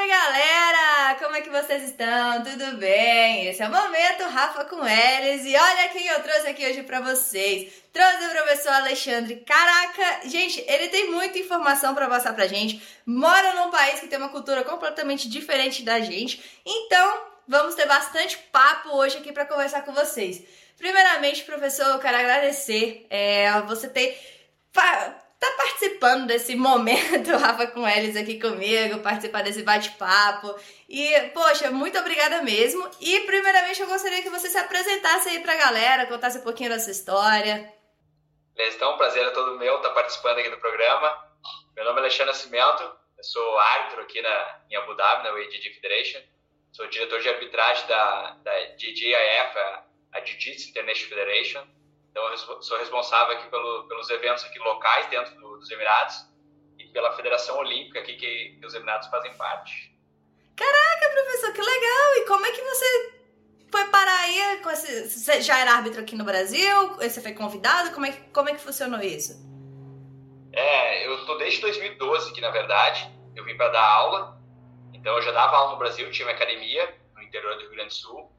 salve galera! Como é que vocês estão? Tudo bem? Esse é o Momento Rafa com eles e olha quem eu trouxe aqui hoje pra vocês. Trouxe o professor Alexandre. Caraca, gente, ele tem muita informação para passar pra gente. Mora num país que tem uma cultura completamente diferente da gente. Então, vamos ter bastante papo hoje aqui para conversar com vocês. Primeiramente, professor, eu quero agradecer é, você ter tá participando desse momento, Rafa com eles aqui comigo, participar desse bate-papo. E, poxa, muito obrigada mesmo. E, primeiramente, eu gostaria que você se apresentasse aí pra galera, contasse um pouquinho da sua história. Beleza, então, prazer é todo meu estar tá participando aqui do programa. Meu nome é Alexandre Nascimento, eu sou árbitro aqui na, em Abu Dhabi, na WJD Federation. Sou diretor de arbitragem da, da JJIF, a, a Jiu-Jitsu International Federation então, eu sou responsável aqui pelo, pelos eventos aqui locais dentro do, dos Emirados e pela Federação Olímpica aqui que, que os Emirados fazem parte. Caraca, professor, que legal! E como é que você foi parar aí? Com esse, você já era árbitro aqui no Brasil? Você foi convidado? Como é, que, como é que funcionou isso? É, eu tô desde 2012 aqui, na verdade. Eu vim para dar aula. Então, eu já dava aula no Brasil, tinha uma academia no interior do Rio Grande do Sul.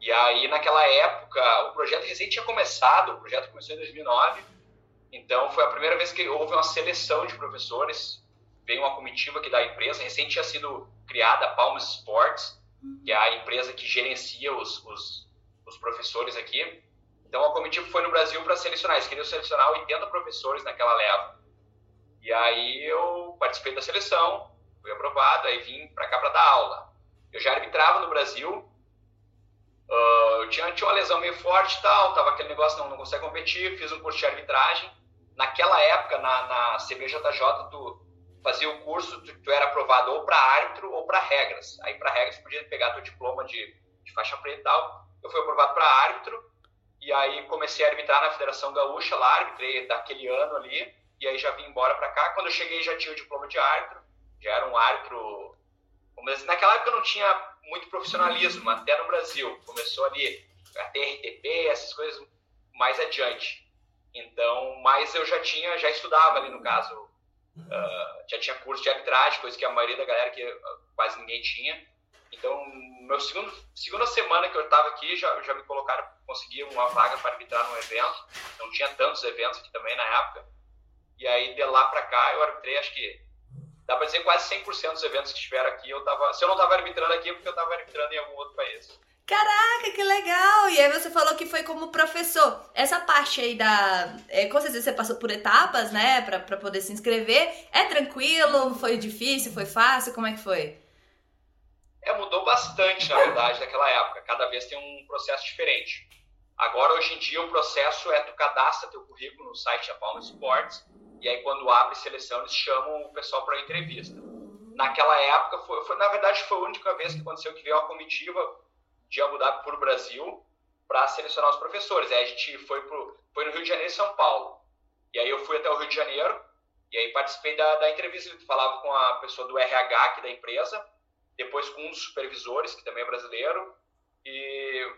E aí, naquela época, o projeto recém tinha começado, o projeto começou em 2009, então foi a primeira vez que houve uma seleção de professores, veio uma comitiva aqui da empresa, recém tinha sido criada a Palmas Sports, que é a empresa que gerencia os, os, os professores aqui. Então a comitiva foi no Brasil para selecionar, eles queriam selecionar 80 professores naquela leva. E aí eu participei da seleção, fui aprovado, aí vim para cá para dar aula. Eu já arbitrava no Brasil, Uh, eu tinha, tinha uma lesão meio forte e tal, tava aquele negócio, não, não consegue competir, fiz um curso de arbitragem. Naquela época, na, na CBJJ, tu fazia o curso, tu, tu era aprovado ou para árbitro ou para regras. Aí para regras tu podia pegar teu diploma de, de faixa preta e tal. Eu fui aprovado para árbitro e aí comecei a arbitrar na Federação Gaúcha lá, arbitrei daquele ano ali e aí já vim embora para cá. Quando eu cheguei já tinha o diploma de árbitro, já era um árbitro Assim, naquela época não tinha muito profissionalismo, até no Brasil. Começou ali a TRTP, essas coisas mais adiante. Então, mas eu já tinha, já estudava ali no caso, uh, já tinha curso de arbitragem, coisa que a maioria da galera que uh, quase ninguém tinha. Então, meu segundo, segunda semana que eu estava aqui, já, já me colocaram, consegui uma vaga para arbitrar num evento. Não tinha tantos eventos aqui também na época. E aí, de lá para cá, eu arbitrei, acho que dá para dizer quase 100% dos eventos que estiveram aqui, eu tava, se eu não estava arbitrando aqui, é porque eu estava arbitrando em algum outro país. Caraca, que legal! E aí você falou que foi como professor. Essa parte aí da. É, com certeza você passou por etapas, né? Pra, pra poder se inscrever. É tranquilo? Foi difícil? Foi fácil? Como é que foi? É, mudou bastante, na verdade, naquela época. Cada vez tem um processo diferente. Agora, hoje em dia, o processo é tu cadastra teu currículo no site da Palma Sports e aí, quando abre seleção, eles chamam o pessoal para entrevista. Naquela época, foi, foi, na verdade, foi a única vez que aconteceu que veio uma comitiva de Abu Dhabi para o Brasil para selecionar os professores. Aí a gente foi, pro, foi no Rio de Janeiro e São Paulo. E aí eu fui até o Rio de Janeiro e aí participei da, da entrevista. Falava com a pessoa do RH aqui da empresa, depois com um dos supervisores, que também é brasileiro. E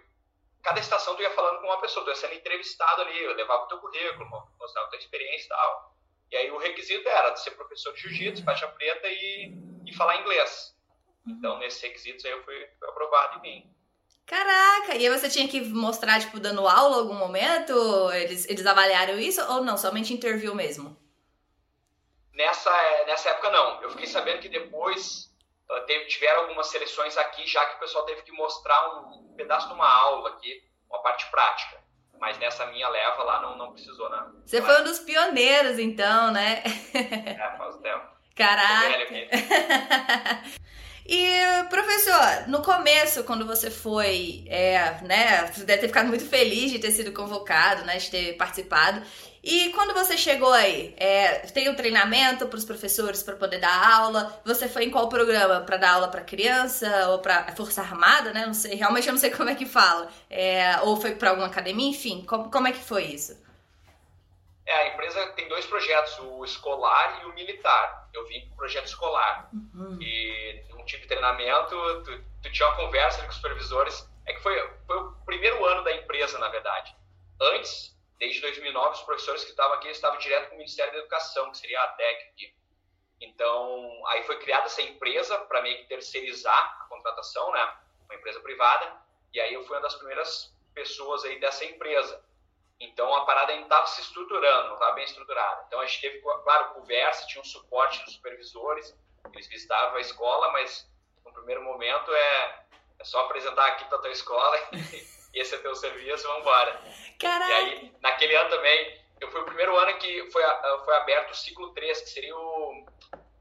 cada estação tu ia falando com uma pessoa, tu ia sendo entrevistado ali, eu levava o teu currículo, mostrava a tua experiência e tal. E aí o requisito era ser professor de jiu-jitsu, faixa preta e, e falar inglês. Então, nesses requisitos aí eu fui, fui aprovado em mim. Caraca! E aí você tinha que mostrar, tipo, dando aula em algum momento? Eles, eles avaliaram isso ou não? Somente interview mesmo? Nessa, nessa época, não. Eu fiquei sabendo que depois teve, tiveram algumas seleções aqui, já que o pessoal teve que mostrar um pedaço de uma aula aqui, uma parte prática. Mas nessa minha leva lá não, não precisou, não. Você foi um dos pioneiros, então, né? É, faz tempo. Caraca! E, professor, no começo, quando você foi, é, né, você deve ter ficado muito feliz de ter sido convocado, né, de ter participado. E quando você chegou aí, é, tem um treinamento para os professores para poder dar aula? Você foi em qual programa? Para dar aula para criança ou para Força Armada, né? Não sei, realmente eu não sei como é que fala. É, ou foi para alguma academia, enfim, como, como é que foi isso? É, a empresa tem dois projetos, o escolar e o militar. Eu vim para o projeto escolar. Uhum. E não tive treinamento, tu, tu, tinha uma conversa com os supervisores. É que foi, foi o primeiro ano da empresa, na verdade. Antes, desde 2009, os professores que estavam aqui estavam direto com o Ministério da Educação, que seria a aqui. Então, aí foi criada essa empresa para meio que terceirizar a contratação, né? Uma empresa privada. E aí eu fui uma das primeiras pessoas aí dessa empresa. Então, a parada ainda estava se estruturando, não estava bem estruturada. Então, a gente teve, claro, conversa, tinha um suporte dos supervisores, eles visitavam a escola, mas no primeiro momento é, é só apresentar aqui tá a tua escola esse é teu serviço, vamos embora. Caraca. E aí, naquele ano também, eu fui o primeiro ano que foi, foi aberto o ciclo 3, que seria o,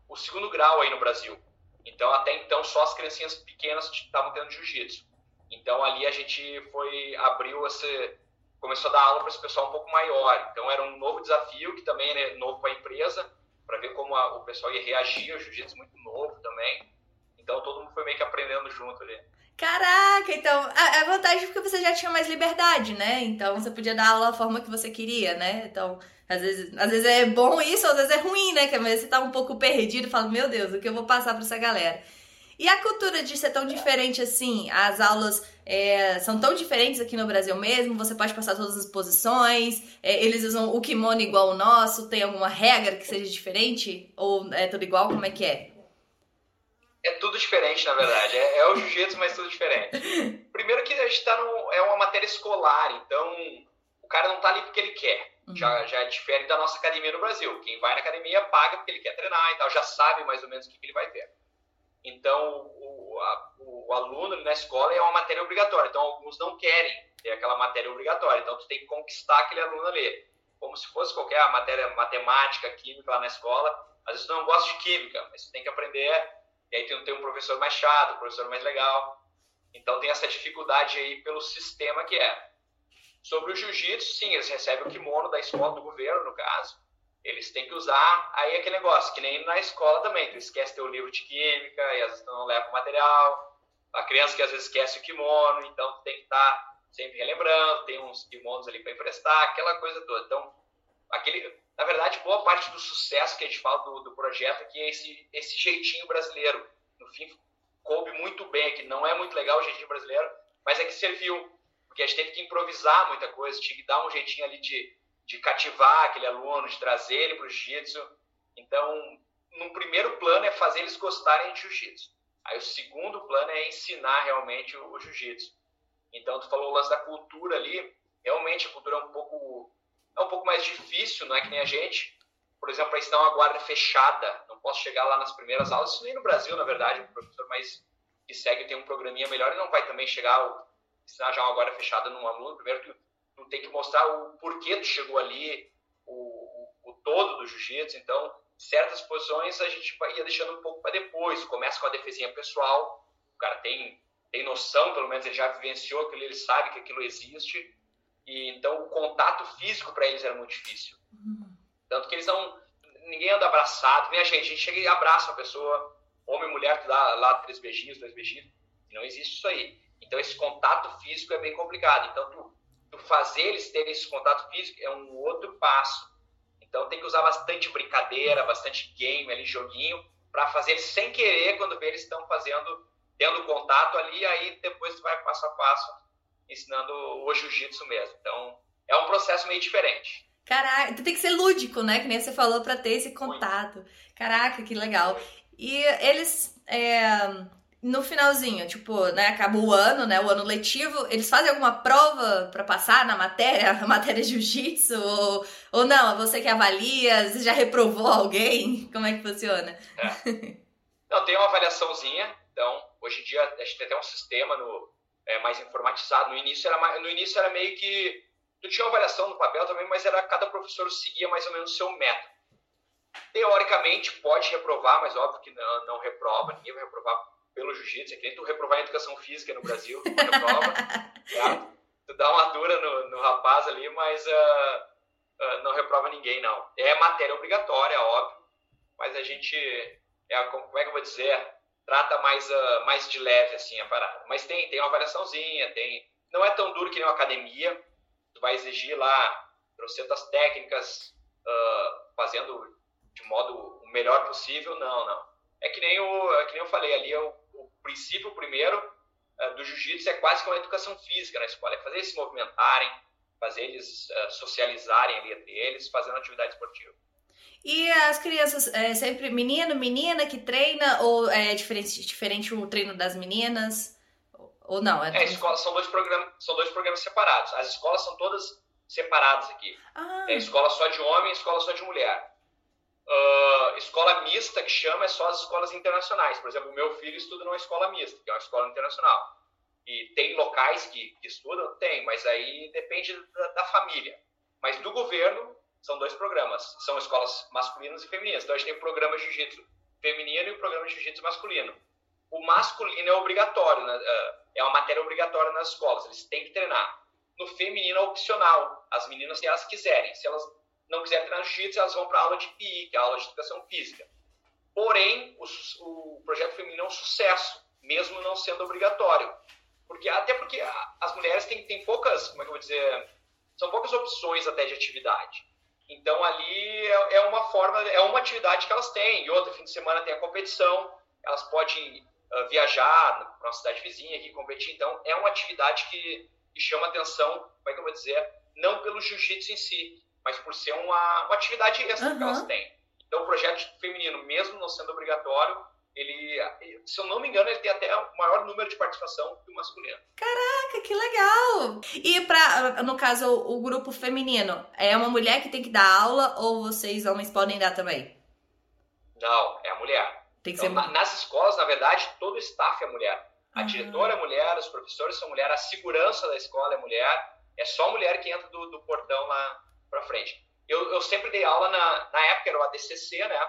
o segundo grau aí no Brasil. Então, até então, só as criancinhas pequenas estavam tendo jiu-jitsu. Então, ali a gente foi, abriu esse, começou a dar aula para esse pessoal um pouco maior. Então, era um novo desafio, que também é novo para a empresa, para ver como a, o pessoal ia reagir, o jiu-jitsu muito novo também. Então, todo mundo foi meio que aprendendo junto ali. Caraca, então a, a vantagem é porque você já tinha mais liberdade, né? Então você podia dar aula da forma que você queria, né? Então, às vezes, às vezes é bom isso, às vezes é ruim, né? Que você tá um pouco perdido e fala, meu Deus, o que eu vou passar para essa galera? E a cultura de ser tão diferente assim? As aulas é, são tão diferentes aqui no Brasil mesmo? Você pode passar todas as posições? É, eles usam o kimono igual o nosso? Tem alguma regra que seja diferente? Ou é tudo igual? Como é que é? É tudo diferente, na verdade. É, é o jiu-jitsu, mas tudo diferente. Primeiro que a gente tá no, é uma matéria escolar, então o cara não tá ali porque ele quer. Uhum. Já, já diferente da nossa academia no Brasil. Quem vai na academia paga porque ele quer treinar e tal, já sabe mais ou menos o que, que ele vai ter. Então, o, a, o, aluno na escola é uma matéria obrigatória. Então, alguns não querem ter aquela matéria obrigatória. Então, tu tem que conquistar aquele aluno ali. Como se fosse qualquer matéria matemática, química lá na escola. Às vezes tu não gosta de química, mas tu tem que aprender e aí tem, tem um professor mais chato, um professor mais legal. Então tem essa dificuldade aí pelo sistema que é. Sobre o jiu-jitsu, sim, eles recebem o kimono da escola, do governo, no caso. Eles têm que usar, aí é aquele negócio, que nem na escola também. Tu esquece teu livro de química e às vezes não leva o material. A criança que às vezes esquece o kimono, então tem que estar tá sempre relembrando, tem uns kimonos ali para emprestar, aquela coisa toda. Então, aquele, na verdade, boa parte do sucesso que a gente fala do, do projeto aqui é esse, esse jeitinho brasileiro. No fim, coube muito bem aqui. Não é muito legal o jeitinho brasileiro, mas é que serviu. Porque a gente teve que improvisar muita coisa, tinha que dar um jeitinho ali de, de cativar aquele aluno, de trazer ele para o jiu-jitsu. Então, no primeiro plano é fazer eles gostarem de jiu-jitsu. Aí o segundo plano é ensinar realmente o, o jiu-jitsu. Então, tu falou o lance da cultura ali. Realmente, a cultura é um pouco é um pouco mais difícil, não é que nem a gente. Por exemplo, para ensinar uma guarda fechada, não posso chegar lá nas primeiras aulas, isso nem no Brasil, na verdade, o professor mais que segue tem um programinha melhor e não vai também chegar ensinar já uma guarda fechada num aluno. Primeiro, tu, tu tem que mostrar o porquê tu chegou ali, o, o, o todo do jiu-jitsu. Então, certas posições a gente ia deixando um pouco para depois. Começa com a defesinha pessoal, o cara tem, tem noção, pelo menos ele já vivenciou aquilo, ele sabe que aquilo existe e então o contato físico para eles era muito difícil. Uhum. Tanto que eles não. Ninguém anda abraçado. Vem a gente, a gente chega e abraça a pessoa, homem e mulher, tu dá lá três beijinhos, dois beijinhos. Não existe isso aí. Então esse contato físico é bem complicado. Então tu, tu fazer eles terem esse contato físico é um outro passo. Então tem que usar bastante brincadeira, bastante game ali, joguinho, para fazer eles sem querer quando vê eles estão fazendo, tendo contato ali, aí depois tu vai passo a passo ensinando o jiu-jitsu mesmo. Então, é um processo meio diferente. Caraca, tu tem que ser lúdico, né? Que nem você falou, para ter esse contato. Muito. Caraca, que legal. E eles, é, no finalzinho, tipo, né, acaba o ano, né, o ano letivo, eles fazem alguma prova para passar na matéria, a matéria de jiu-jitsu, ou, ou não, é você que avalia, você já reprovou alguém? Como é que funciona? É. Não, tem uma avaliaçãozinha, então, hoje em dia a gente tem até um sistema no, é, mais informatizado. No início, era, no início era meio que. Tu tinha uma avaliação no papel também, mas era cada professor seguia mais ou menos o seu método. Teoricamente, pode reprovar, mas óbvio que não, não reprova, ninguém vai reprovar pelo jiu-jitsu. É que nem tu reprovar em educação física no Brasil, tu reprova. certo? Tu dá uma dura no, no rapaz ali, mas uh, uh, não reprova ninguém, não. É matéria obrigatória, óbvio, mas a gente. É, como é que eu vou dizer? Trata mais, uh, mais de leve assim a parada. Mas tem, tem uma avaliaçãozinha, tem. Não é tão duro que nem uma academia. Tu vai exigir lá trocentas técnicas uh, fazendo de modo o melhor possível. Não, não. É que nem, o, é que nem eu falei ali, o, o princípio primeiro uh, do jiu-jitsu é quase que uma educação física na escola. É fazer eles se movimentarem, fazer eles socializarem ali entre eles, fazendo atividade esportiva. E as crianças, é sempre menino, menina que treina, ou é diferente, diferente o treino das meninas? Ou não? É, é escola, são, dois programas, são dois programas separados. As escolas são todas separadas aqui. Ah. É escola só de homem escola só de mulher. Uh, escola mista, que chama, é só as escolas internacionais. Por exemplo, meu filho estuda numa escola mista, que é uma escola internacional. E tem locais que, que estudam? Tem, mas aí depende da, da, família. Mas do governo, são dois programas. São escolas masculinas e femininas. Então a gente tem o programa jiu-jitsu feminino e o programa jiu-jitsu masculino. O masculino é obrigatório, né? Ah, é uma matéria obrigatória nas escolas, eles têm que treinar. No feminino é opcional, as meninas, se elas quiserem. Se elas não quiserem treinar jiu-jitsu, elas vão para aula de PI, que é a aula de educação física. Porém, o, o projeto feminino é um sucesso, mesmo não sendo obrigatório. Porque, até porque as mulheres têm, têm poucas, como é que eu vou dizer, são poucas opções até de atividade. Então ali é, é uma forma, é uma atividade que elas têm. E outro fim de semana tem a competição, elas podem uh, viajar para uma cidade vizinha aqui competir. Então é uma atividade que, que chama atenção, como é que eu vou dizer, não pelo jiu-jitsu em si, mas por ser uma, uma atividade extra uhum. que elas têm. Então o projeto feminino, mesmo não sendo obrigatório, ele, se eu não me engano, ele tem até o maior número de participação que o masculino. Caraca, que legal! E para, no caso, o, grupo feminino, é uma mulher que tem que dar aula ou vocês homens podem dar também? Não, é a mulher. Tem que então, ser... Nas escolas, na verdade, todo o staff é mulher. A diretora é mulher, os professores são mulher, a segurança da escola é mulher. É só mulher que entra do, do portão lá para frente. Eu, eu sempre dei aula na, na época, era o ADCC, né?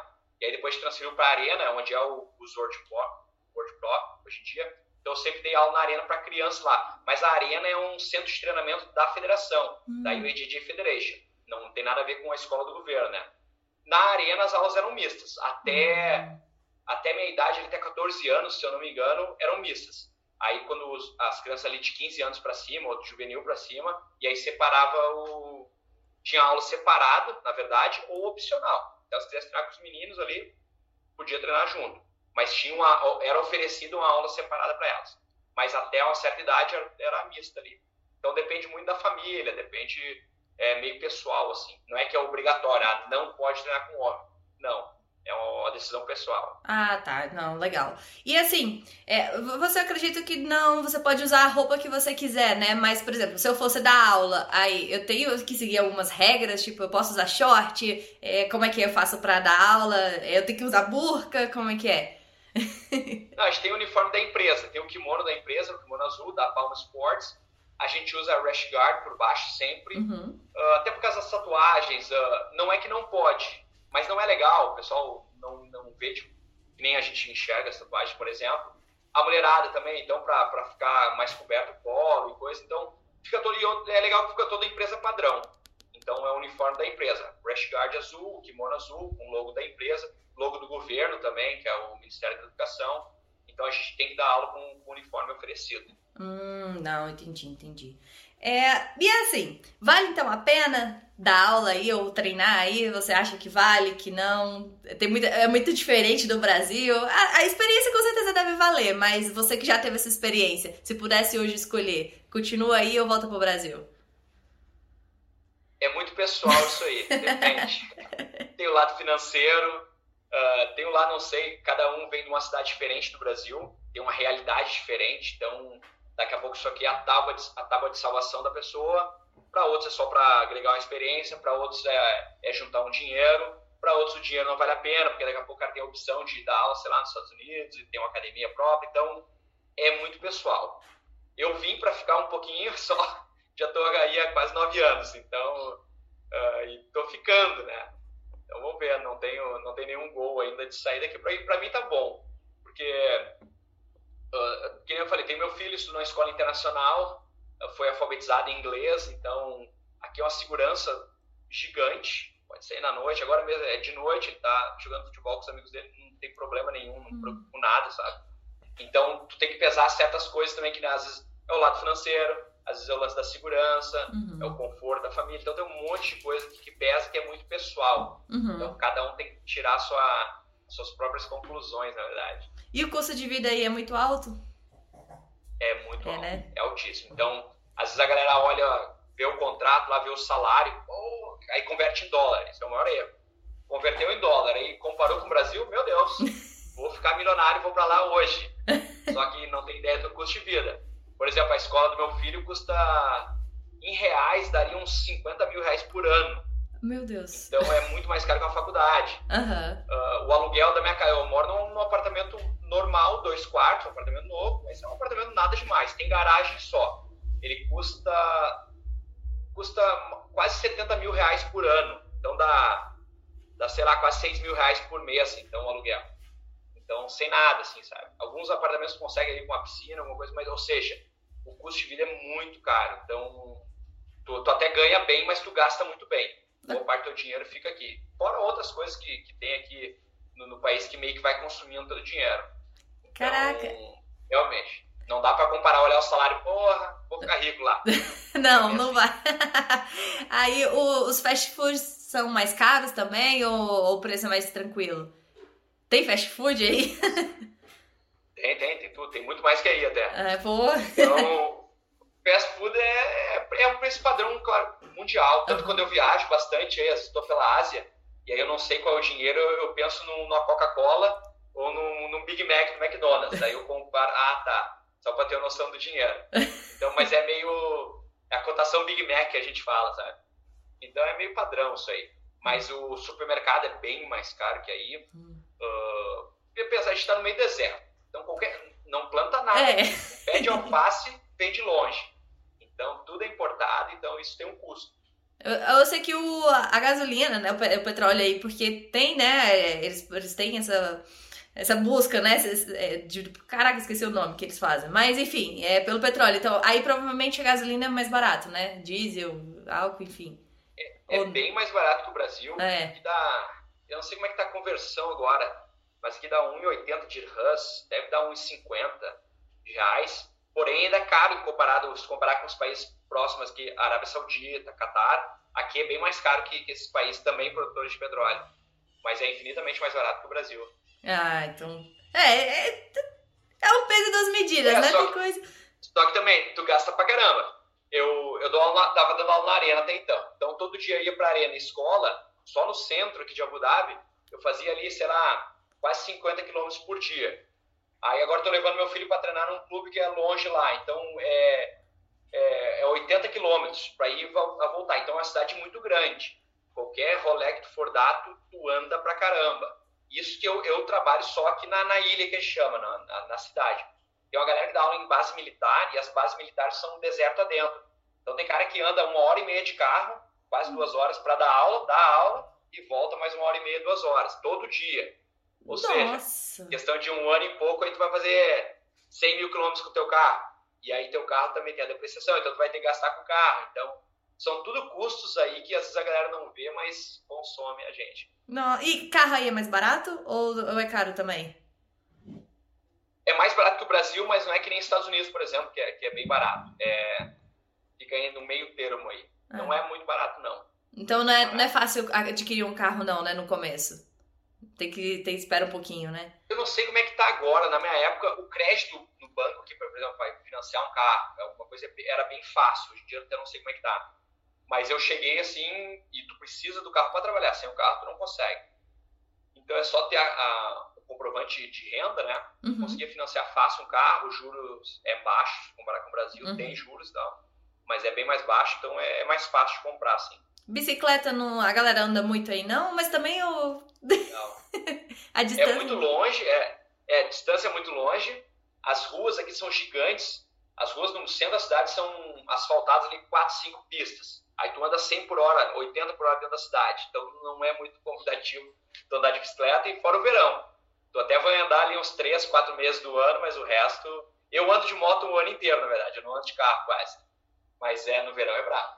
E aí depois transferiu para a Arena, onde é o, o Sword Pro, World Pro hoje em dia. Então eu sempre dei aula na Arena para crianças lá. Mas a Arena é um centro de treinamento da federação, hum. da UADJ Federation. Não tem nada a ver com a escola do governo, né? Na Arena as aulas eram mistas. Até, hum. até minha idade, até 14 anos, se eu não me engano, eram mistas. Aí quando os, as crianças ali de 15 anos para cima, ou de juvenil para cima, e aí separava o... Tinha aula separada, na verdade, ou opcional. Então, se quisesse treinar com os meninos ali, podia treinar junto. Mas tinha uma, era oferecida uma aula separada para elas. Mas até uma certa idade era, era mista ali. Então depende muito da família, depende é, meio pessoal, assim. Não é que é obrigatório, ah, não pode treinar com homem. Não é uma decisão pessoal. Ah, tá. Não, legal. E assim, é, você acredita que não, você pode usar a roupa que você quiser, né? Mas, por exemplo, se eu fosse dar aula, aí eu tenho que seguir algumas regras, tipo, eu posso usar short, é, como é que eu faço para dar aula? Eu tenho que usar burca, como é que é? não, a gente tem o uniforme da empresa, tem o kimono da empresa, o kimono azul, da Palma Sports. A gente usa a rash guard por baixo sempre, uhum. uh, até por causa das tatuagens. Uh, não é que não pode, mas não é legal, o pessoal não, não vê, tipo, nem a gente enxerga essa tatuagem, por exemplo. A mulherada também, então, para ficar mais coberto o polo e coisa, então, fica todo, é legal que fica toda a empresa padrão. Então, é o uniforme da empresa. Rash Guard azul, kimono azul, com o logo da empresa, logo do governo também, que é o Ministério da Educação. Então, a gente tem que dar aula com o uniforme oferecido. Hum, não, entendi, entendi. É, e assim, vale então a pena dar aula aí ou treinar aí? Você acha que vale, que não? Tem muita, é muito diferente do Brasil. A, a, experiência com certeza deve valer, mas você que já teve essa experiência, se pudesse hoje escolher, continua aí ou volta pro Brasil? É muito pessoal isso aí, depende. tem o lado financeiro, uh, tem o lado, não sei, cada um vem de uma cidade diferente do Brasil, tem uma realidade diferente, então daqui a pouco isso aqui é a tábua de, a tábua de salvação da pessoa, para outros é só para agregar uma experiência, para outros é, é, juntar um dinheiro, para outros o dinheiro não vale a pena, porque daqui a pouco o cara tem a opção de dar aula, sei lá, nos Estados Unidos, e tem uma academia própria, então é muito pessoal. Eu vim para ficar um pouquinho só, já estou aí há quase nove anos, então, e estou ficando, né? Então vamos ver, não tenho, não tenho nenhum gol ainda de sair daqui, para mim tá bom, porque Uh, que nem eu falei, tem meu filho, estudou na escola internacional, uh, foi alfabetizado em inglês, então aqui é uma segurança gigante. Pode ser na noite, agora mesmo é de noite, ele tá jogando futebol com os amigos dele, não tem problema nenhum, não preocupa com nada, sabe? Então, tu tem que pesar certas coisas também, que né, às vezes é o lado financeiro, às vezes é o lance da segurança, uhum. é o conforto da família. Então, tem um monte de coisa que, que pesa que é muito pessoal. Uhum. Então, cada um tem que tirar sua, suas próprias conclusões, na verdade. E o custo de vida aí é muito alto? É muito é, alto, né? é altíssimo. Então, às vezes a galera olha, vê o contrato, lá vê o salário, oh, aí converte em dólar. Isso é o maior erro. converteu em dólar e comparou com o Brasil, meu Deus, vou ficar milionário e vou para lá hoje. Só que não tem ideia do custo de vida. Por exemplo, a escola do meu filho custa, em reais, daria uns 50 mil reais por ano. Meu Deus. Então é muito mais caro que uma faculdade. Uhum. Uh, o aluguel da minha casa, eu moro num, num, apartamento normal, dois quartos, um apartamento novo, mas é um apartamento nada demais, tem garagem só. Ele custa custa quase 70 mil reais por ano. Então dá, dá sei lá, quase 6 mil reais por mês, então, o aluguel. Então, sem nada, assim, sabe? Alguns apartamentos conseguem ali com uma piscina, alguma coisa, mas, ou seja, o custo de vida é muito caro. Então, tu, tu até ganha bem, mas tu gasta muito bem. Boa parte do teu dinheiro fica aqui. Fora outras coisas que, que tem aqui no, no país que meio que vai consumindo todo o dinheiro. Então, Caraca! Realmente. Não dá para comparar, olhar o salário, porra, vou ficar rico lá. não, não vai. Aí o, os fast foods são mais caros também ou, ou o preço é mais tranquilo? Tem fast food aí? tem, tem, tem tudo. Tem muito mais que aí até. É, pô. Então, fast food é, um preço padrão, claro, mundial. Tanto uhum. quando eu viajo bastante, aí, estou pela Ásia, e aí eu não sei qual é o dinheiro, eu penso numa Coca-Cola ou num, num Big Mac do McDonald's. Aí eu comparo, ah, tá só para ter noção do dinheiro. Então, mas é meio é a cotação Big Mac que a gente fala, sabe? Então é meio padrão isso aí. Mas o supermercado é bem mais caro que aí. Uh, pensar, a gente está no meio do deserto. Então qualquer não planta nada. É. Pede alface, vem de longe. Então tudo é importado, então isso tem um custo. Eu, eu sei que o, a gasolina, né, o, petróleo aí, porque tem, né, eles, eles têm essa essa busca, né? É, de, caraca, esqueci o nome que eles fazem. Mas enfim, é pelo petróleo. Então, aí provavelmente a gasolina é mais barato, né? Diesel, álcool, enfim. É, é Ou... bem mais barato que o Brasil. É. Que dá, eu não sei como é que tá a conversão agora, mas aqui dá 1,80 de dirhams, deve dar 1,50 reais. Porém, ainda é caro comparado, se comparar com os países próximos aqui, Arábia Saudita, Catar. Aqui é bem mais caro que, que esses países também produtores de petróleo. Mas é infinitamente mais barato que o Brasil. Ah, então. É, é, é o peso das medidas, é, né? Só, coisa. Só que também, tu gasta pra caramba. Eu, eu dou aula, tava dando aula na arena até então. Então todo dia eu ia pra arena escola, só no centro aqui de Abu Dhabi, eu fazia ali, sei lá, quase 50 quilômetros por dia. Aí agora tô levando meu filho para treinar num clube que é longe lá. Então é, é, é 80 quilômetros para ir a voltar. Então é uma cidade muito grande. Qualquer rolê que tu for tu, anda pra caramba. Isso que eu, eu trabalho só aqui na, na ilha, que chama, na, na, na, cidade. Tem uma galera que dá aula em base militar, e as bases militares são um deserto adentro. Então tem cara que anda uma hora e meia de carro, quase duas horas, para dar aula, dá aula, e volta mais uma hora e meia, duas horas, todo dia. Ou Nossa. seja, questão de um ano e pouco, aí tu vai fazer 100 mil quilômetros com o teu carro. E aí teu carro também tem a depreciação, então tu vai ter que gastar com o carro. Então, são tudo custos aí que às vezes a galera não vê, mas consome a gente. Não, e carro aí é mais barato ou, é caro também? É mais barato que o Brasil, mas não é que nem Estados Unidos, por exemplo, que é, que é bem barato. É, fica aí no meio termo aí. Ah. Não é muito barato, não. Então não é, não é fácil adquirir um carro, não, né, no começo. Tem que ter espera um pouquinho, né? Eu não sei como é que tá agora. Na minha época, o crédito no banco, que, por exemplo, vai financiar um carro, alguma coisa, era bem fácil. Hoje em dia eu não sei como é que tá. Mas eu cheguei assim, e tu precisa do carro para trabalhar, sem o carro tu não consegue. Então é só ter a, a, o comprovante de renda, né? Uhum. Conseguir financiar fácil um carro, juros é baixo, comparar com o Brasil, uhum. tem juros e tal, mas é bem mais baixo, então é, é mais fácil de comprar, assim. Bicicleta, não, a galera anda muito aí, não, mas também o. Não. a distância. É muito longe, é, é, a distância é muito longe, as ruas aqui são gigantes, as ruas no centro da cidade são asfaltadas ali 4, 5 pistas. Aí tu anda 100 por hora, 80 por hora dentro da cidade. Então não é muito convidativo tu andar de bicicleta e fora o verão. Tu até vai andar ali uns 3, 4 meses do ano, mas o resto. Eu ando de moto o ano inteiro, na verdade. Eu não ando de carro quase. Mas é, no verão é brabo.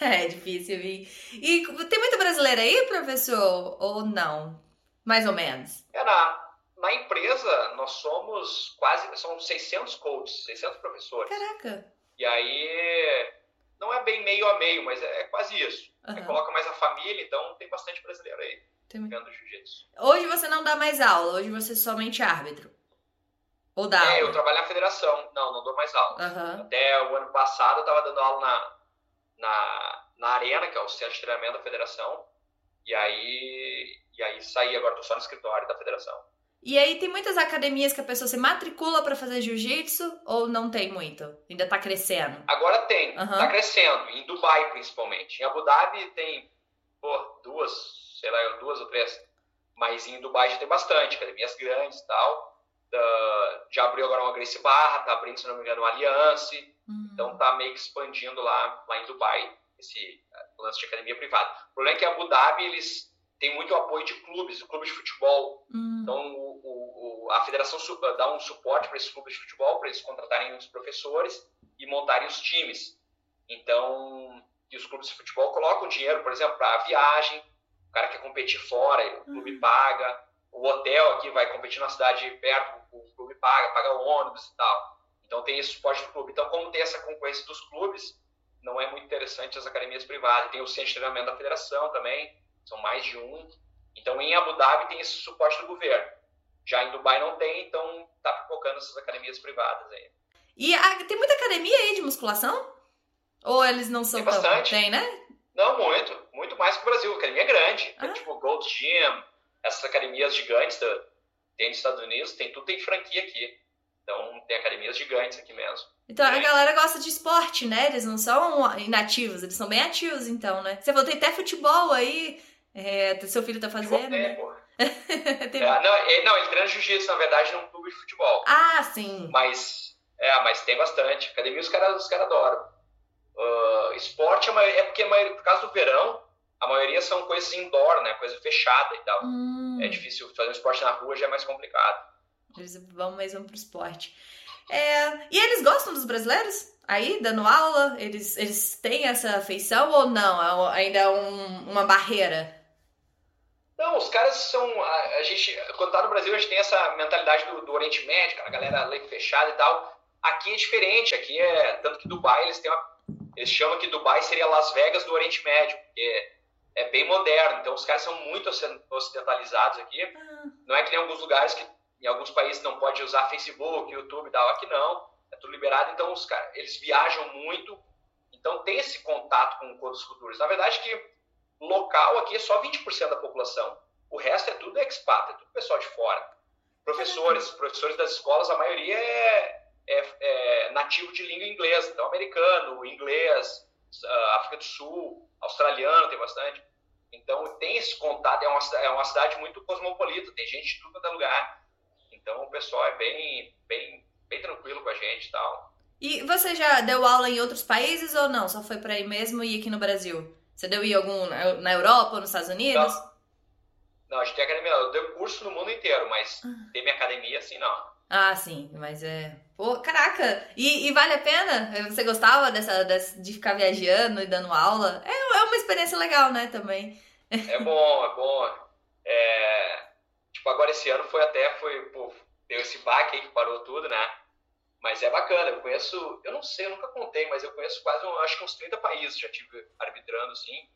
É difícil vir. E tem muito brasileiro aí, professor? Ou não? Mais ou menos? É, na, na empresa nós somos quase, são 600 coaches, 600 professores. Caraca! E aí não é bem meio a meio, mas é, é quase isso. Uhum. coloca mais a família, então tem bastante brasileiro aí tem... vendo jiu-jitsu. Hoje você não dá mais aula, hoje você é somente árbitro. Ou dá é, aula? eu trabalho na federação. Não, não dou mais aula. Uhum. Até o ano passado eu estava dando aula na, na, na Arena, que é o centro de treinamento da federação. E aí, e aí saí, agora tô só no escritório da federação. E aí tem muitas academias que a pessoa se matricula para fazer jiu-jitsu ou não tem muito? Ainda tá crescendo? Agora tem, uhum. tá crescendo, em Dubai principalmente. Em Abu Dhabi tem pô, duas, sei lá, duas ou três. Mas em Dubai já tem bastante, academias grandes e tal. Uh, já abriu agora uma Grace Barra, tá abrindo, se não me engano, uma Alliance. Uhum. Então tá meio que expandindo lá, lá em Dubai esse uh, lance de academia privada. O problema é que em Abu Dhabi eles têm muito apoio de clubes, clubes de futebol. Uhum. Então o, o, a federação dá um suporte para esses clubes de futebol, para eles contratarem os professores e montarem os times. Então, e os clubes de futebol colocam dinheiro, por exemplo, para viagem, o cara quer competir fora, o clube uhum. paga, o hotel aqui vai competir na cidade perto, o clube paga, paga o ônibus e tal. Então tem esse suporte do clube. Então, como tem essa concorrência dos clubes, não é muito interessante as academias privadas. Tem o centro de treinamento da federação também, são mais de um. Então, em Abu Dhabi tem esse suporte do governo. Já em Dubai não tem, então tá pipocando essas academias privadas aí. E a, tem muita academia aí de musculação? Ou eles não são tem tão... bastante. Tem, né? Não, muito. Muito mais que o Brasil. A academia é grande. Ah. tipo Gold Gym, essas academias gigantes da, tem nos Estados Unidos, tem tudo tem franquia aqui. Então tem academias gigantes aqui mesmo. Então a galera gosta de esporte, né? Eles não são inativos, eles são bem ativos, então, né? Você falou, tem até futebol aí, é, seu filho tá fazendo. Tem, né? tem... É, não, ele, não, ele treina jiu-jitsu, na verdade, num clube de futebol. Ah, sim. Mas, é, mas tem bastante. Academia os caras os cara adoram. Uh, esporte é, é porque, por causa do verão, a maioria são coisas indoor, né? Coisa fechada e tal. Hum. É difícil fazer um esporte na rua, já é mais complicado. Eles vão mesmo pro esporte. É, e eles gostam dos brasileiros? Aí, dando aula, eles, eles têm essa afeição ou não? É ainda é um, uma barreira? Não, os caras são. A, a, gente, quando tá no Brasil, a gente tem essa mentalidade do, do Oriente Médio, a galera leque fechada e tal. Aqui é diferente, aqui é. Tanto que Dubai, eles têm uma. Eles chamam que Dubai seria Las Vegas do Oriente Médio, porque é bem moderno. Então, os caras são muito ocidentalizados aqui. Ah. Não é que nem alguns lugares que em alguns países não pode usar Facebook, YouTube tal, aqui não, é tudo liberado, então os caras, eles viajam muito, então tem esse contato com, com outras culturas. Na verdade que local aqui é só 20% da população, o resto é tudo expat, é tudo pessoal de fora. Professores, professores das escolas, a maioria é, é, é nativo de língua inglesa, então americano, inglês, ah, África do Sul, australiano tem bastante. Então tem esse contato, é uma, é uma cidade muito cosmopolita, tem gente de tudo quanto é lugar. Então o pessoal é bem, bem, bem tranquilo com a gente e tal. E você já deu aula em outros países ou não? Só foi para aí mesmo e aqui no Brasil? Você deu em algum na Europa ou nos Estados Unidos? Não, não a gente tem academia, eu dei curso no mundo inteiro, mas ah. ter minha academia assim não. Ah, sim, mas é. Pô, caraca! E, e, vale a pena? Você gostava dessa, dessa, de ficar viajando e dando aula? É, é uma experiência legal, né, também. É bom, é bom. É, Tipo, agora esse ano foi até, foi, pô, deu esse baque aí que parou tudo, né? Mas é bacana, eu conheço, eu não sei, eu nunca contei, mas eu conheço quase, acho que uns 30 países já tive arbitrando, assim,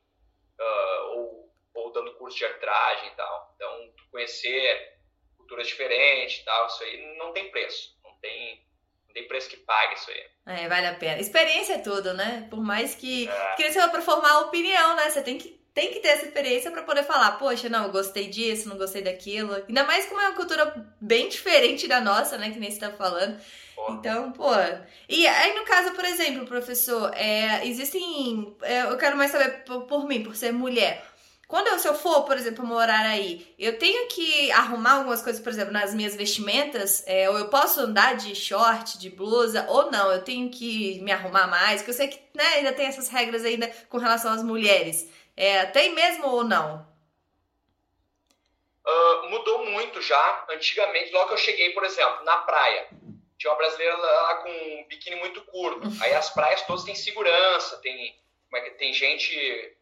uh, ou, ou dando curso de arbitragem e tal. Então, conhecer culturas diferentes e tal, isso aí não tem preço, não tem, não tem preço que pague isso aí. É, vale a pena. Experiência é tudo, né? Por mais que. É. Que você vai pra formar opinião, né? Você tem que tem que ter essa experiência para poder falar, poxa, não, eu gostei disso, não gostei daquilo. Ainda mais como é uma cultura bem diferente da nossa, né? Que nem você tá falando. Então, pô. E aí, no caso, por exemplo, professor, é, existem. É, eu quero mais saber por, por, mim, por ser mulher. Quando eu, se eu for, por exemplo, morar aí, eu tenho que arrumar algumas coisas, por exemplo, nas minhas vestimentas, é, ou eu posso andar de short, de blusa, ou não, eu tenho que me arrumar mais, porque eu sei que né, ainda tem essas regras ainda com relação às mulheres. É, tem mesmo ou não? Uh, mudou muito já. Antigamente, logo que eu cheguei, por exemplo, na praia, tinha uma brasileira lá com um biquíni muito curto. Aí as praias todas têm segurança, tem, como é que, tem gente.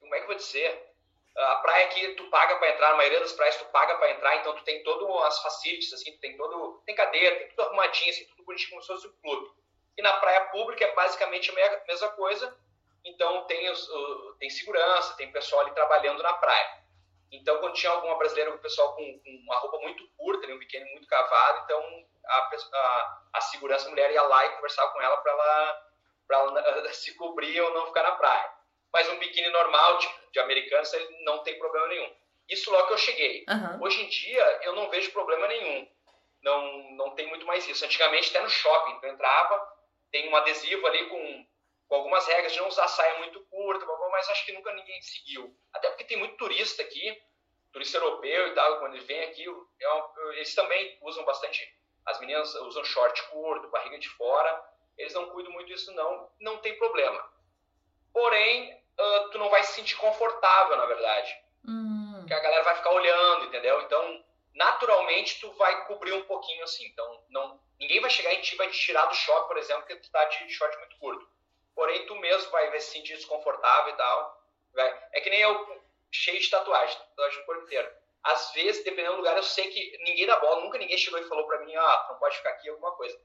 Como é que eu vou dizer? A praia que tu paga para entrar, a maioria das praias tu paga para entrar, então tu tem todas as facilities, assim, tu tem todo. Tem cadeira, tem tudo arrumadinho, assim, tudo bonitinho como se fosse um clube. E na praia pública é basicamente a mesma coisa, então tem, os, o, tem segurança, tem pessoal ali trabalhando na praia. Então, quando tinha alguma brasileira, o pessoal com, com, uma roupa muito curta, um biquíni muito cavado, então a, a, a segurança a mulher ia lá e conversava com ela para ela, ela se cobrir ou não ficar na praia. Mas um biquíni normal, tipo, de americano, não tem problema nenhum. Isso logo que eu cheguei. Uhum. Hoje em dia, eu não vejo problema nenhum. Não, não tem muito mais isso. Antigamente, até no shopping, tu entrava, tem um adesivo ali com, com algumas regras de não usar saia muito curta, mas acho que nunca ninguém seguiu. Até porque tem muito turista aqui, turista europeu e tal, quando ele vem aqui, é eles também usam bastante. As meninas usam short curto, barriga de fora. Eles não cuidam muito disso, não. Não tem problema. Porém, uh, tu não vai se sentir confortável, na verdade. Hum. Porque a galera vai ficar olhando, entendeu? Então, naturalmente, tu vai cobrir um pouquinho assim. Então, não, ninguém vai chegar em ti e vai te tirar do choque, por exemplo, porque tu tá de short muito curto. Porém, tu mesmo vai se sentir desconfortável e tal. Vai. É que nem eu, cheio de tatuagem, tatuagem do corpo inteiro. Às vezes, dependendo do lugar, eu sei que ninguém dá bola, nunca ninguém chegou e falou pra mim, ah, não pode ficar aqui, alguma coisa.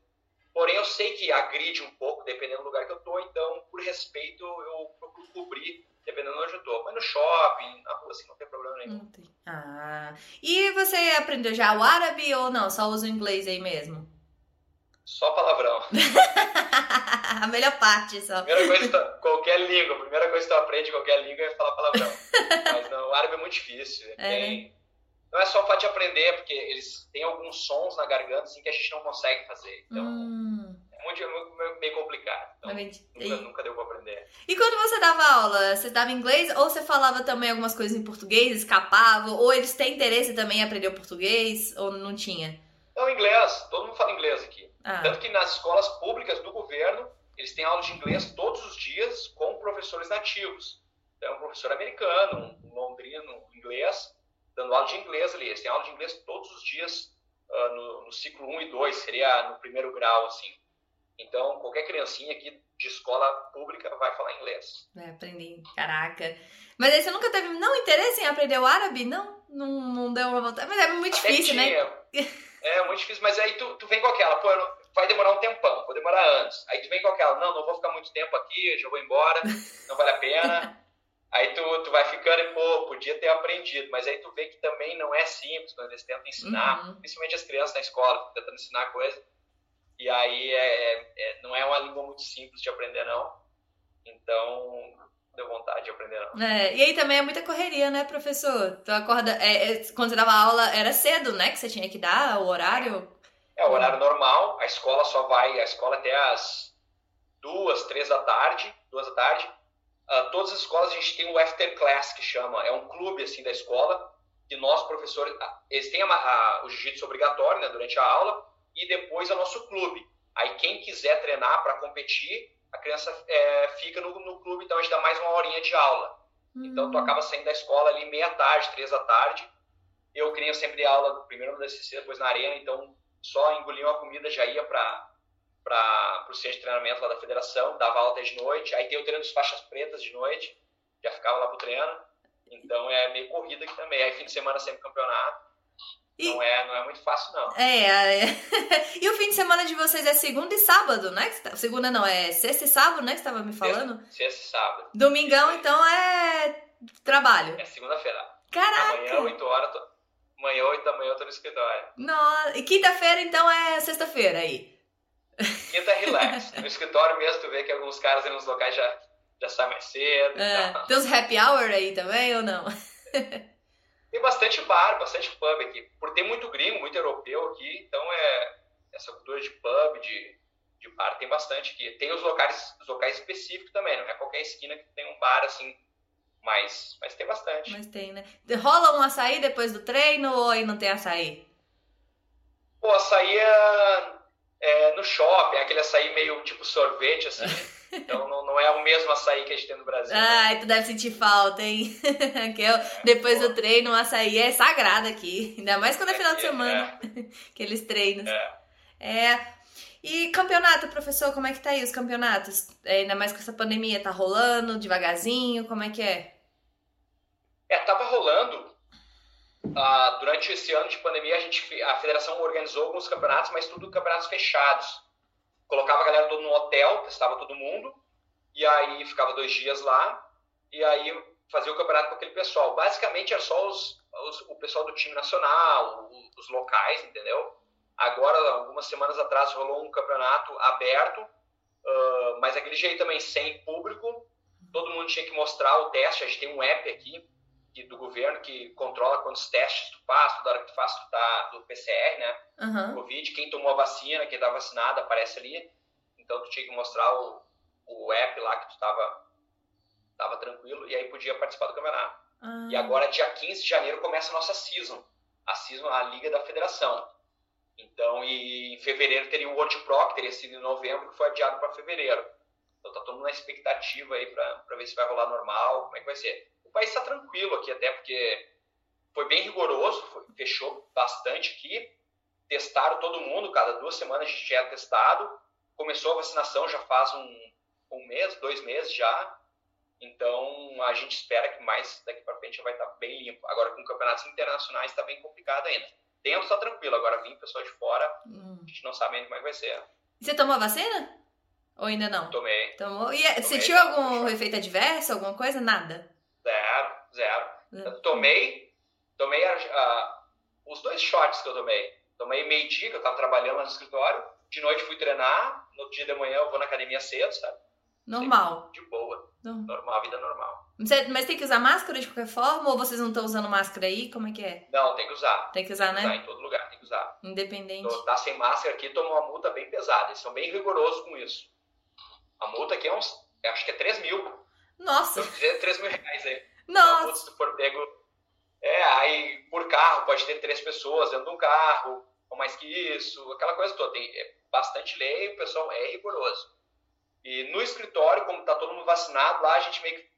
Porém, eu sei que agride um pouco, dependendo do lugar que eu tô, então, por respeito, eu procuro cobrir, dependendo de onde eu tô. Mas no shopping, na rua, assim, não tem problema nenhum. Não tem. Ah. E você aprendeu já o árabe ou não? Só usa o inglês aí mesmo? Só palavrão. a melhor parte só. Primeira coisa, tu, qualquer língua, a primeira coisa que tu aprende qualquer língua é falar palavrão. Mas não, o árabe é muito difícil. É, tem, não é só o fato de aprender, porque eles têm alguns sons na garganta assim, que a gente não consegue fazer. Então, hum. é muito, é meio complicado. Então, nunca, nunca deu pra aprender. E quando você dava aula, você dava inglês ou você falava também algumas coisas em português, escapava? Ou eles têm interesse também em aprender o português ou não tinha? Não, inglês. Todo mundo fala inglês aqui. Ah. Tanto que nas escolas públicas do governo, eles têm aula de inglês todos os dias com professores nativos. Então, um professor americano, um londrino, inglês, dando aula de inglês ali. Eles têm aula de inglês todos os dias uh, no, no, ciclo 1 e 2, seria no primeiro grau, assim. Então, qualquer criancinha aqui de escola pública vai falar inglês. É, aprendi. Caraca. Mas aí você nunca teve não interesse em aprender o árabe? Não? Não, não deu uma vontade? Mas é muito Até difícil, tinha. né? É muito difícil, mas aí tu, tu vem com aquela, pô, vai demorar um tempão, vou demorar anos. Aí tu vem com aquela, não, não vou ficar muito tempo aqui, já vou embora, não vale a pena. Aí tu, tu vai ficando e, pô, podia ter aprendido, mas aí tu vê que também não é simples quando eles tentam ensinar, Uhum. principalmente as crianças na escola, tentando ensinar coisa. E aí é, é, não é uma língua muito simples de aprender, não. Então, deu vontade de aprender, não. É, e aí também é muita correria, né, professor? Tu acorda. é, é, quando você dava aula, era cedo, né? Que você tinha que dar o horário? É o horário normal, a escola só vai, a escola até às duas, três da tarde, duas da tarde. Uh, todas as escolas a gente tem um after class que chama, é um clube assim da escola que nós professores, eles têm a, a, o jiu-jitsu obrigatório né, durante a aula e depois é o nosso clube. Aí quem quiser treinar para competir, a criança é, fica no, no, clube, então a gente dá mais uma horinha de aula. Então tu acaba saindo da escola ali meia tarde, três da tarde. Eu queria sempre aula primeiro no DCC, depois na arena, então só engolia uma comida já ia para para o centro de treinamento lá da federação, dava aula até de noite, aí tem o treino dos faixas pretas de noite, já ficava lá pro treino, então é meio corrida aqui também, aí fim de semana sempre campeonato, E- não, é, não é muito fácil não. É, é. e o fim de semana de vocês é segunda e sábado, né? Tá- Segunda não, é sexta e sábado, né? Que você tava me falando? Sexta e sábado, Domingão, então, é trabalho. é segunda-feira, Caraca! amanhã 8 horas, tô, amanhã 8 da manhã eu tô no escritório. Nossa. E quinta-feira, então, é sexta-feira aí. Quinta é relax, no escritório mesmo tu vê que alguns caras aí nos locais já, já saem mais cedo, É. então, Tem uns happy hour aí também ou não? Tem bastante bar, bastante pub aqui. Por ter muito gringo, muito europeu aqui, então é essa cultura de pub, de, de bar, tem bastante aqui. Tem os locais, os locais específicos também, não é qualquer esquina que tem um bar assim, mas, mas tem bastante. Mas tem, né? Rola um açaí depois do treino ou aí não tem açaí? Pô, açaí é, é no shopping, é aquele açaí meio tipo sorvete, assim. então não, não é o mesmo açaí que a gente tem no Brasil. né? Ai, tu deve sentir falta, hein? que eu, depois do treino, o açaí é sagrado aqui. Ainda mais quando é final de semana. Aqueles treinos. É. É. E campeonato, professor, como é que tá aí os campeonatos? É, ainda mais com essa pandemia, tá rolando devagarzinho? Como é que é? É, tava rolando. Ah, durante esse ano de pandemia, a, gente, a federação organizou alguns campeonatos, mas tudo campeonatos fechados. Colocava a galera todo no hotel, testava todo mundo, e aí ficava dois dias lá, e aí fazia o campeonato com aquele pessoal. Basicamente era só os, os- o pessoal do time nacional, o- os locais, entendeu? Agora, algumas semanas atrás, rolou um campeonato aberto, ah, mas aquele jeito também sem público, todo mundo tinha que mostrar o teste. A gente tem um app aqui que, do governo que controla quantos testes tu faz, toda hora que tu faz, tu tá do PCR, né? Uhum. Covid, quem tomou a vacina, quem tá vacinado, aparece ali. Então tu tinha que mostrar o, o app lá que tu tava, tava tranquilo e aí podia participar do campeonato. Ah. E agora, dia 15 de janeiro, começa a nossa season. A season, a Liga da Federação. Então, e em fevereiro teria o World Pro, que teria sido em novembro, que foi adiado para fevereiro. Então tá todo mundo na expectativa aí para ver se vai rolar normal, como é que vai ser. País está tranquilo aqui até, porque foi bem rigoroso, foi, fechou bastante aqui, testaram todo mundo, cada duas semanas a gente era testado, começou a vacinação já faz um, um mês, dois meses já, então a gente espera que mais daqui para frente já vai estar tá bem limpo. Agora com campeonatos internacionais está bem complicado ainda. Dentro está tranquilo, agora vir pessoal de fora, Hum. a gente não sabe ainda como é que vai ser. Você tomou a vacina? Ou ainda não? Tomei Tomou. E é, você Tomei. tinha algum efeito adverso, alguma coisa? Nada. Zero, zero. Eu tomei, tomei a- a- os dois shots que eu tomei. Tomei meio dia, que eu tava trabalhando lá no escritório. De noite fui treinar. No dia de manhã eu vou na academia cedo, sabe? Normal. De boa. Normal. Normal, vida normal. Você- mas tem que usar máscara de qualquer forma? Ou vocês não estão usando máscara aí? Como é que é? Não, tem que usar. Tem que usar, Tem que usar né? em todo lugar, tem que usar. Independente. Então, tá sem máscara aqui, tomou uma multa bem pesada. Eles são bem rigorosos com isso. A multa aqui é uns, acho que é 3 mil. Nossa! Então, 3 mil reais aí. Nossa! Se tu for pego. É, aí por carro pode ter três pessoas dentro de um carro, ou mais que isso, aquela coisa toda. Tem é bastante lei, o pessoal é rigoroso. E no escritório, como tá todo mundo vacinado, lá a gente meio que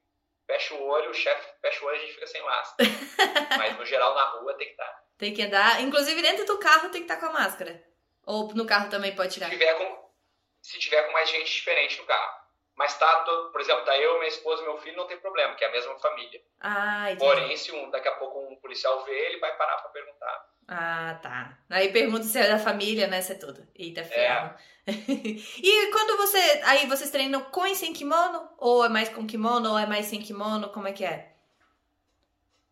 fecha o olho, o chefe fecha o olho e a gente fica sem máscara. Mas no geral na rua tem que estar. Tem que andar. Inclusive dentro do carro tem que estar com a máscara. Ou no carro também pode Se tirar. tiver com, se tiver com mais gente diferente no carro. Mas tá, todo- por exemplo, tá eu, minha esposa e meu filho, não tem problema, que é a mesma família. Ah, entendi. Porém, se um, daqui a pouco um policial vê, ele vai parar pra perguntar. Ah, tá. Aí pergunta se é da família, né? Se é tudo. Eita, ferro. e quando você. Aí vocês treinam com e sem kimono? Ou é mais com kimono? Ou é mais sem kimono? Como é que é?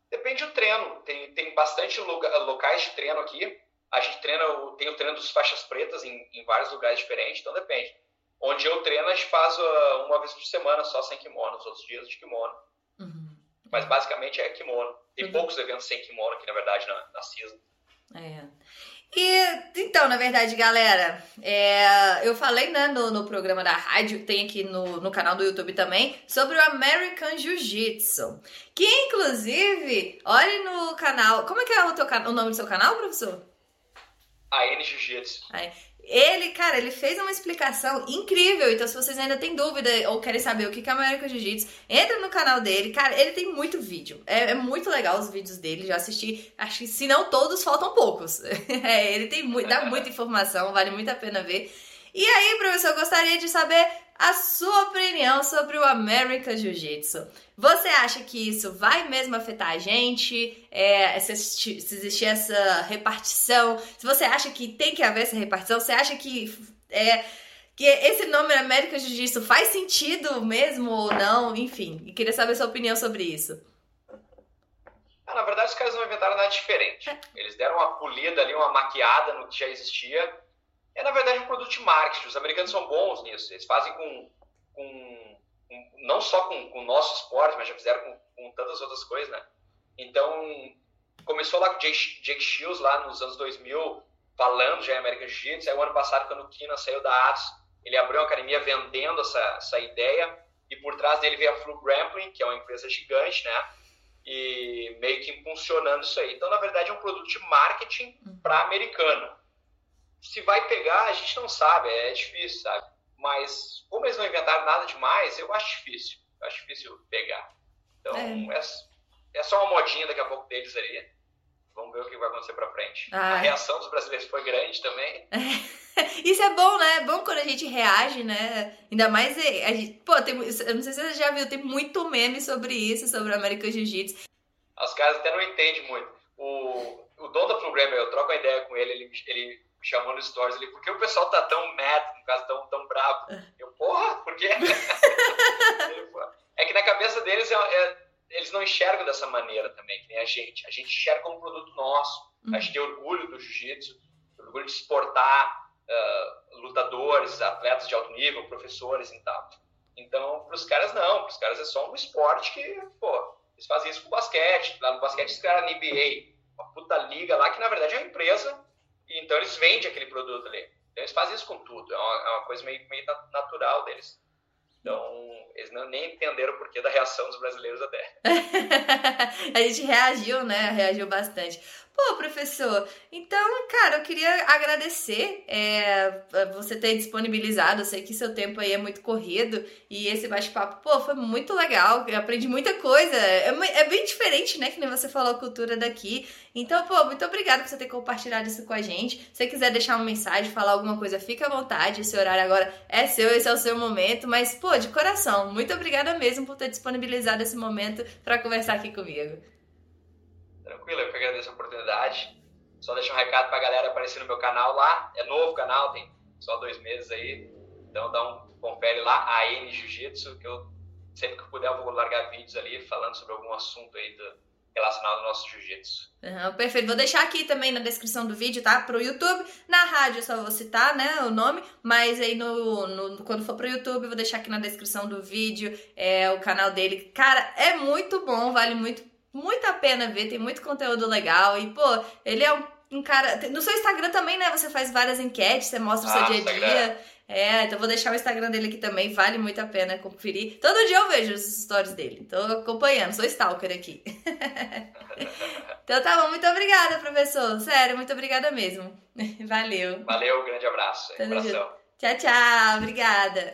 Depende do treino. Tem, tem bastante lugar, locais de treino aqui. A gente treina, tem o treino dos faixas pretas em, em vários lugares diferentes, então depende. Onde eu treino, a gente faz ah, uma vez por semana só sem kimono, os outros dias de kimono. Uhum. Mas basicamente é kimono. Tem Uhum. poucos eventos sem kimono aqui, na verdade, na, na season. É. E então, na verdade, galera, é, eu falei né, no, no programa da rádio, tem aqui no, no canal do YouTube também, sobre o American Jiu-Jitsu. Que inclusive, olhe no canal. Como é que é o, teu, o nome do seu canal, professor? A N Jiu-Jitsu. Ele, cara, ele fez uma explicação incrível. Então, se vocês ainda têm dúvida ou querem saber o que é American Jiu-Jitsu, entra no canal dele. Cara, ele tem muito vídeo. É, é muito legal os vídeos dele. Já assisti. Acho que se não todos, faltam poucos. É, ele tem muito, dá muita informação, vale muito a pena ver. E aí, professor, eu gostaria de saber a sua opinião sobre o American Jiu-Jitsu. Você acha que isso vai mesmo afetar a gente? É, se, existir, se existir essa repartição? Se você acha que tem que haver essa repartição? Você acha que, é, que esse nome American Jiu-Jitsu faz sentido mesmo ou não? Enfim, e queria saber a sua opinião sobre isso. Ah, na verdade, os caras não inventaram nada diferente. Eles deram uma polida ali, uma maquiada no que já existia. É, na verdade, um produto de marketing. Os americanos são bons nisso. Eles fazem com, com não só com, com o nosso esporte, mas já fizeram com, com tantas outras coisas, né? Então, começou lá com o Jake, Jake Shields, lá nos anos 2000, falando já em American Jiu-Jitsu. Aí, o ano passado, quando o Kina saiu da Atos, ele abriu uma academia vendendo essa, essa ideia. E por trás dele veio a Flu Grappling, que é uma empresa gigante, né? e meio que impulsionando isso aí. Então, na verdade, é um produto de marketing para americano. Se vai pegar, a gente não sabe, é difícil, sabe? Mas, como eles não inventaram nada demais, eu acho difícil. Eu acho difícil pegar. Então, é, é só uma modinha daqui a pouco deles ali. Vamos ver o que vai acontecer para frente. Ah, a reação dos brasileiros foi grande também. Isso é bom, né? É bom quando a gente reage, né? Ainda mais. A gente, pô, tem, eu não sei se você já viu, tem muito meme sobre isso, sobre o American Jiu-Jitsu. Os caras até não entendem muito. O, o dono da Program, eu troco uma ideia com ele, ele, ele chamou no Stories ali, por que o pessoal tá tão mad, no caso, tão, tão bravo? Eu, porra, por quê? é que na cabeça deles é, é, eles não enxergam dessa maneira também, que nem a gente. A gente enxerga como produto nosso. Uhum. A gente tem orgulho do jiu-jitsu, orgulho de exportar uh, lutadores, atletas de alto nível, professores e tal. Então, para os caras, não. Para os caras é só um esporte que, pô, eles fazem isso com basquete. Lá no basquete, os caras na NBA, uma puta liga lá, que na verdade é uma empresa, então eles vendem aquele produto ali. Então, eles fazem isso com tudo. É uma, é uma coisa meio, meio natural deles. Então, eles não, nem entenderam o porquê da reação dos brasileiros até. a gente reagiu, né? Reagiu bastante. Pô, professor, então, cara, eu queria agradecer é, você ter disponibilizado. Eu sei que seu tempo aí é muito corrido e esse bate-papo, pô, foi muito legal. Eu aprendi muita coisa. É, é, bem diferente, né? Que nem você falou a cultura daqui. Então, pô, muito obrigada por você ter compartilhado isso com a gente. Se você quiser deixar uma mensagem, falar alguma coisa, fica à vontade. Esse horário agora é seu, esse é o seu momento. Mas, pô, de coração, muito obrigada mesmo por ter disponibilizado esse momento para conversar aqui comigo. Tranquilo, eu que agradeço a oportunidade. Só deixar um recado pra galera aparecer no meu canal lá. É novo canal, tem só dois meses aí. Então dá um confere lá, a N Jiu-Jitsu, que eu sempre que puder eu vou largar vídeos ali falando sobre algum assunto aí do, relacionado ao nosso jiu-jitsu. Uhum, perfeito. Vou deixar aqui também na descrição do vídeo, tá? Pro YouTube. Na rádio só vou citar, né, o nome, mas aí no, no quando for pro YouTube, vou deixar aqui na descrição do vídeo é, o canal dele. Cara, é muito bom, vale muito muito a pena ver, tem muito conteúdo legal. E, pô, ele é um, um cara. No seu Instagram também, né? Você faz várias enquetes, você mostra o seu ah, dia a dia. É, então vou deixar o Instagram dele aqui também, vale muito a pena conferir. Todo dia eu vejo os stories dele, tô acompanhando, sou stalker aqui. então tá bom, muito obrigada, professor. Sério, muito obrigada mesmo. Valeu. Valeu, grande abraço. Tchau, tchau, obrigada.